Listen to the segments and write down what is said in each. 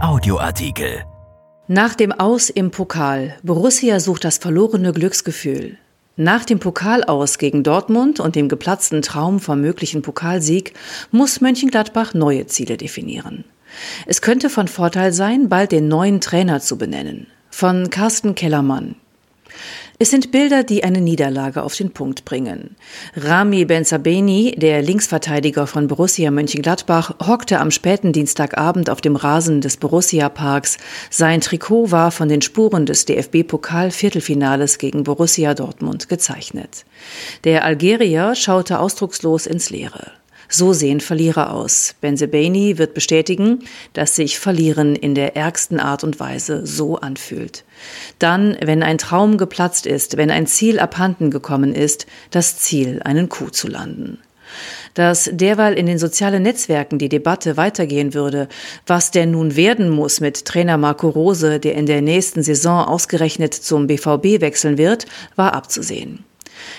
Audioartikel. Nach dem Aus im Pokal. Borussia sucht das verlorene Glücksgefühl. Nach dem Pokalaus gegen Dortmund und dem geplatzten Traum vom möglichen Pokalsieg muss Mönchengladbach neue Ziele definieren. Es könnte von Vorteil sein, bald den neuen Trainer zu benennen. Von Carsten Kellermann. Es sind Bilder, die eine Niederlage auf den Punkt bringen. Rami Benzabeni, der Linksverteidiger von Borussia Mönchengladbach, hockte am späten Dienstagabend auf dem Rasen des Borussia Parks. Sein Trikot war von den Spuren des DFB-Pokal-Viertelfinales gegen Borussia Dortmund gezeichnet. Der Algerier schaute ausdruckslos ins Leere. So sehen Verlierer aus. Benzebeni wird bestätigen, dass sich Verlieren in der ärgsten Art und Weise so anfühlt. Dann, wenn ein Traum geplatzt ist, wenn ein Ziel abhanden gekommen ist, das Ziel, einen Coup zu landen dass derweil in den sozialen Netzwerken die Debatte weitergehen würde, was denn nun werden muss mit Trainer Marco Rose, der in der nächsten Saison ausgerechnet zum BVB wechseln wird, war abzusehen.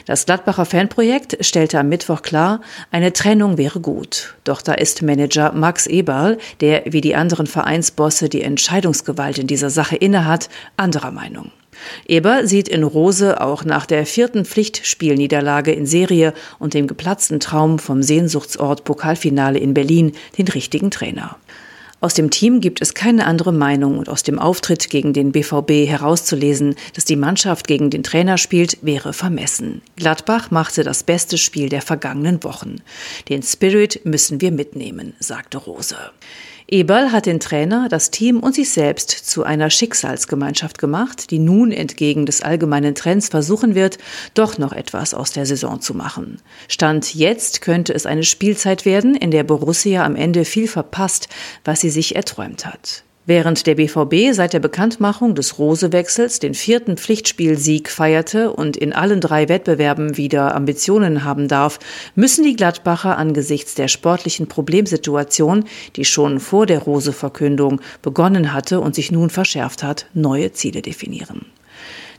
Das Gladbacher Fanprojekt stellte am Mittwoch klar, eine Trennung wäre gut. Doch da ist Manager Max Eberl, der wie die anderen Vereinsbosse die Entscheidungsgewalt in dieser Sache innehat, anderer Meinung. Eber sieht in Rose auch nach der vierten Pflichtspielniederlage in Serie und dem geplatzten Traum vom Sehnsuchtsort Pokalfinale in Berlin den richtigen Trainer. Aus dem Team gibt es keine andere Meinung und aus dem Auftritt gegen den BVB herauszulesen, dass die Mannschaft gegen den Trainer spielt, wäre vermessen. Gladbach machte das beste Spiel der vergangenen Wochen. Den Spirit müssen wir mitnehmen, sagte Rose. Eberl hat den Trainer, das Team und sich selbst zu einer Schicksalsgemeinschaft gemacht, die nun entgegen des allgemeinen Trends versuchen wird, doch noch etwas aus der Saison zu machen. Stand jetzt könnte es eine Spielzeit werden, in der Borussia am Ende viel verpasst, was sie sich erträumt hat. Während der BVB seit der Bekanntmachung des Rosewechsels den vierten Pflichtspielsieg feierte und in allen drei Wettbewerben wieder Ambitionen haben darf, müssen die Gladbacher angesichts der sportlichen Problemsituation, die schon vor der Rose-Verkündung begonnen hatte und sich nun verschärft hat, neue Ziele definieren.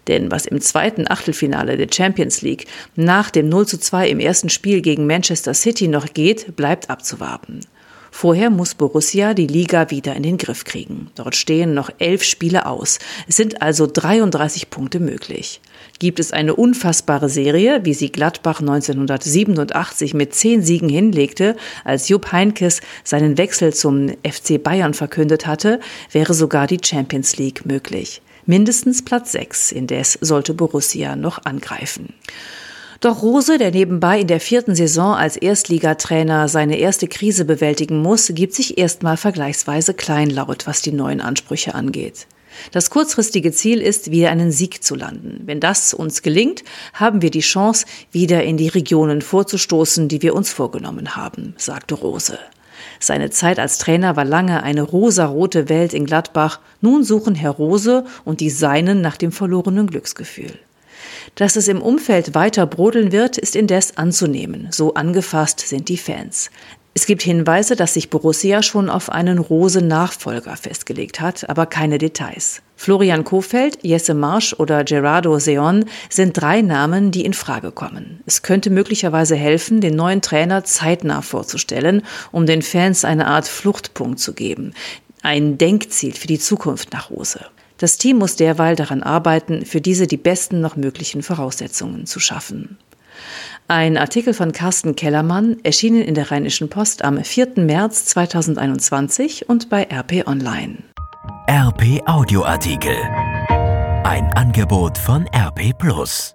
Denn was im zweiten Achtelfinale der Champions League nach dem 0 zu 2 im ersten Spiel gegen Manchester City noch geht, bleibt abzuwarten. Vorher muss Borussia die Liga wieder in den Griff kriegen. Dort stehen noch elf Spiele aus. Es sind also 33 Punkte möglich. Gibt es eine unfassbare Serie, wie sie Gladbach 1987 mit zehn Siegen hinlegte, als Jupp Heinkes seinen Wechsel zum FC Bayern verkündet hatte, wäre sogar die Champions League möglich. Mindestens Platz 6, indes sollte Borussia noch angreifen. Doch Rose, der nebenbei in der vierten Saison als Erstligatrainer seine erste Krise bewältigen muss, gibt sich erstmal vergleichsweise kleinlaut, was die neuen Ansprüche angeht. Das kurzfristige Ziel ist, wieder einen Sieg zu landen. Wenn das uns gelingt, haben wir die Chance, wieder in die Regionen vorzustoßen, die wir uns vorgenommen haben, sagte Rose. Seine Zeit als Trainer war lange eine rosarote Welt in Gladbach. Nun suchen Herr Rose und die Seinen nach dem verlorenen Glücksgefühl. Dass es im Umfeld weiter brodeln wird, ist indes anzunehmen. So angefasst sind die Fans. Es gibt Hinweise, dass sich Borussia schon auf einen Rose-Nachfolger festgelegt hat, aber keine Details. Florian Kofeld, Jesse Marsch oder Gerardo Seon sind drei Namen, die in Frage kommen. Es könnte möglicherweise helfen, den neuen Trainer zeitnah vorzustellen, um den Fans eine Art Fluchtpunkt zu geben. Ein Denkziel für die Zukunft nach Rose. Das Team muss derweil daran arbeiten, für diese die besten noch möglichen Voraussetzungen zu schaffen. Ein Artikel von Carsten Kellermann, erschienen in der Rheinischen Post am 4. März 2021 und bei RP Online. RP Audioartikel. Ein Angebot von RP Plus.